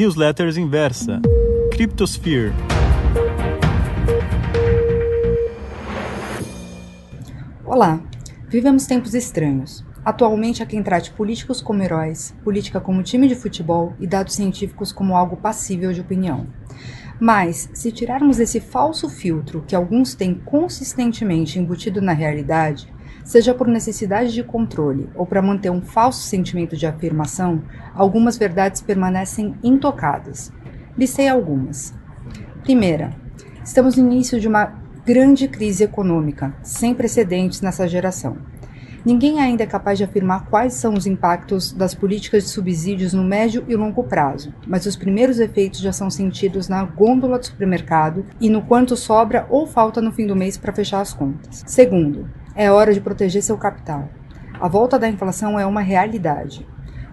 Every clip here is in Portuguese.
Newsletters Inversa, Cryptosphere. Olá, vivemos tempos estranhos. Atualmente há quem trate políticos como heróis, política como time de futebol e dados científicos como algo passível de opinião. Mas, se tirarmos esse falso filtro que alguns têm consistentemente embutido na realidade, seja por necessidade de controle ou para manter um falso sentimento de afirmação, algumas verdades permanecem intocadas. Listei algumas. Primeira, estamos no início de uma grande crise econômica, sem precedentes nessa geração. Ninguém ainda é capaz de afirmar quais são os impactos das políticas de subsídios no médio e longo prazo, mas os primeiros efeitos já são sentidos na gôndola do supermercado e no quanto sobra ou falta no fim do mês para fechar as contas. Segundo, é hora de proteger seu capital. A volta da inflação é uma realidade.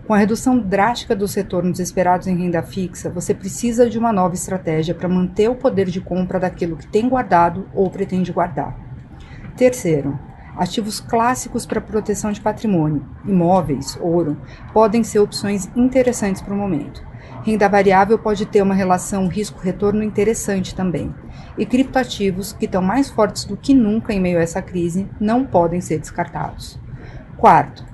Com a redução drástica dos retornos esperados em renda fixa, você precisa de uma nova estratégia para manter o poder de compra daquilo que tem guardado ou pretende guardar. Terceiro, Ativos clássicos para proteção de patrimônio, imóveis, ouro, podem ser opções interessantes para o momento. Renda variável pode ter uma relação risco-retorno interessante também. E criptoativos, que estão mais fortes do que nunca em meio a essa crise, não podem ser descartados. Quarto,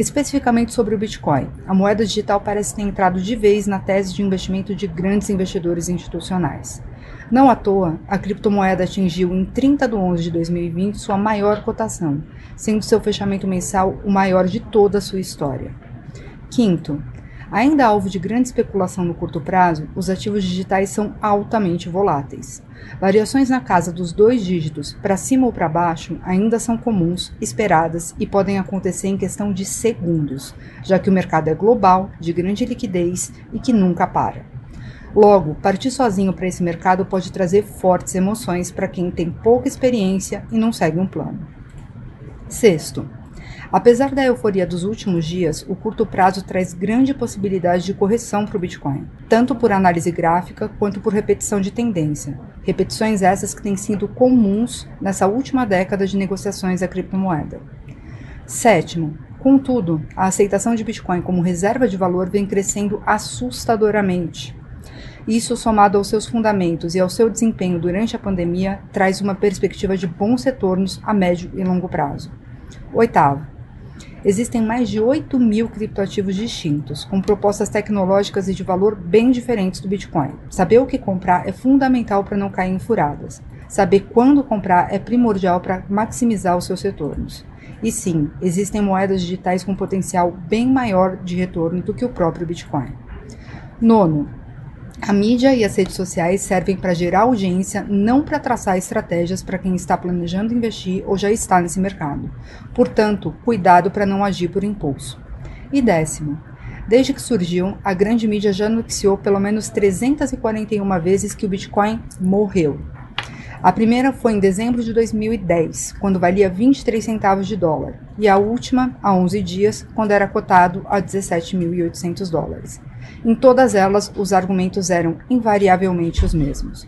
Especificamente sobre o Bitcoin, a moeda digital parece ter entrado de vez na tese de investimento de grandes investidores institucionais. Não à toa, a criptomoeda atingiu em 30 de 11 de 2020 sua maior cotação, sendo seu fechamento mensal o maior de toda a sua história. Quinto, ainda alvo de grande especulação no curto prazo, os ativos digitais são altamente voláteis. Variações na casa dos dois dígitos, para cima ou para baixo, ainda são comuns, esperadas e podem acontecer em questão de segundos, já que o mercado é global, de grande liquidez e que nunca para. Logo, partir sozinho para esse mercado pode trazer fortes emoções para quem tem pouca experiência e não segue um plano. Sexto, apesar da euforia dos últimos dias, o curto prazo traz grande possibilidade de correção para o Bitcoin, tanto por análise gráfica quanto por repetição de tendência. Repetições essas que têm sido comuns nessa última década de negociações da criptomoeda. Sétimo, contudo, a aceitação de Bitcoin como reserva de valor vem crescendo assustadoramente. Isso, somado aos seus fundamentos e ao seu desempenho durante a pandemia, traz uma perspectiva de bons retornos a médio e longo prazo. Oitavo, existem mais de 8 mil criptoativos distintos, com propostas tecnológicas e de valor bem diferentes do Bitcoin. Saber o que comprar é fundamental para não cair em furadas. Saber quando comprar é primordial para maximizar os seus retornos. E sim, existem moedas digitais com potencial bem maior de retorno do que o próprio Bitcoin. Nono, a mídia e as redes sociais servem para gerar audiência, não para traçar estratégias para quem está planejando investir ou já está nesse mercado. Portanto, cuidado para não agir por impulso. E décimo, desde que surgiu, a grande mídia já noticiou pelo menos 341 vezes que o Bitcoin morreu. A primeira foi em dezembro de 2010, quando valia 23 centavos de dólar, e a última, há 11 dias, quando era cotado a 17.800 dólares. Em todas elas, os argumentos eram invariavelmente os mesmos.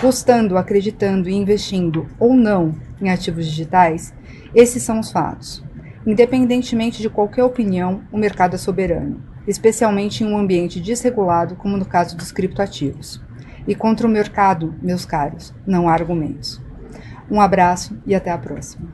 Gostando, acreditando e investindo ou não em ativos digitais, esses são os fatos. Independentemente de qualquer opinião, o mercado é soberano, especialmente em um ambiente desregulado, como no caso dos criptoativos. E contra o mercado, meus caros, não há argumentos. Um abraço e até a próxima.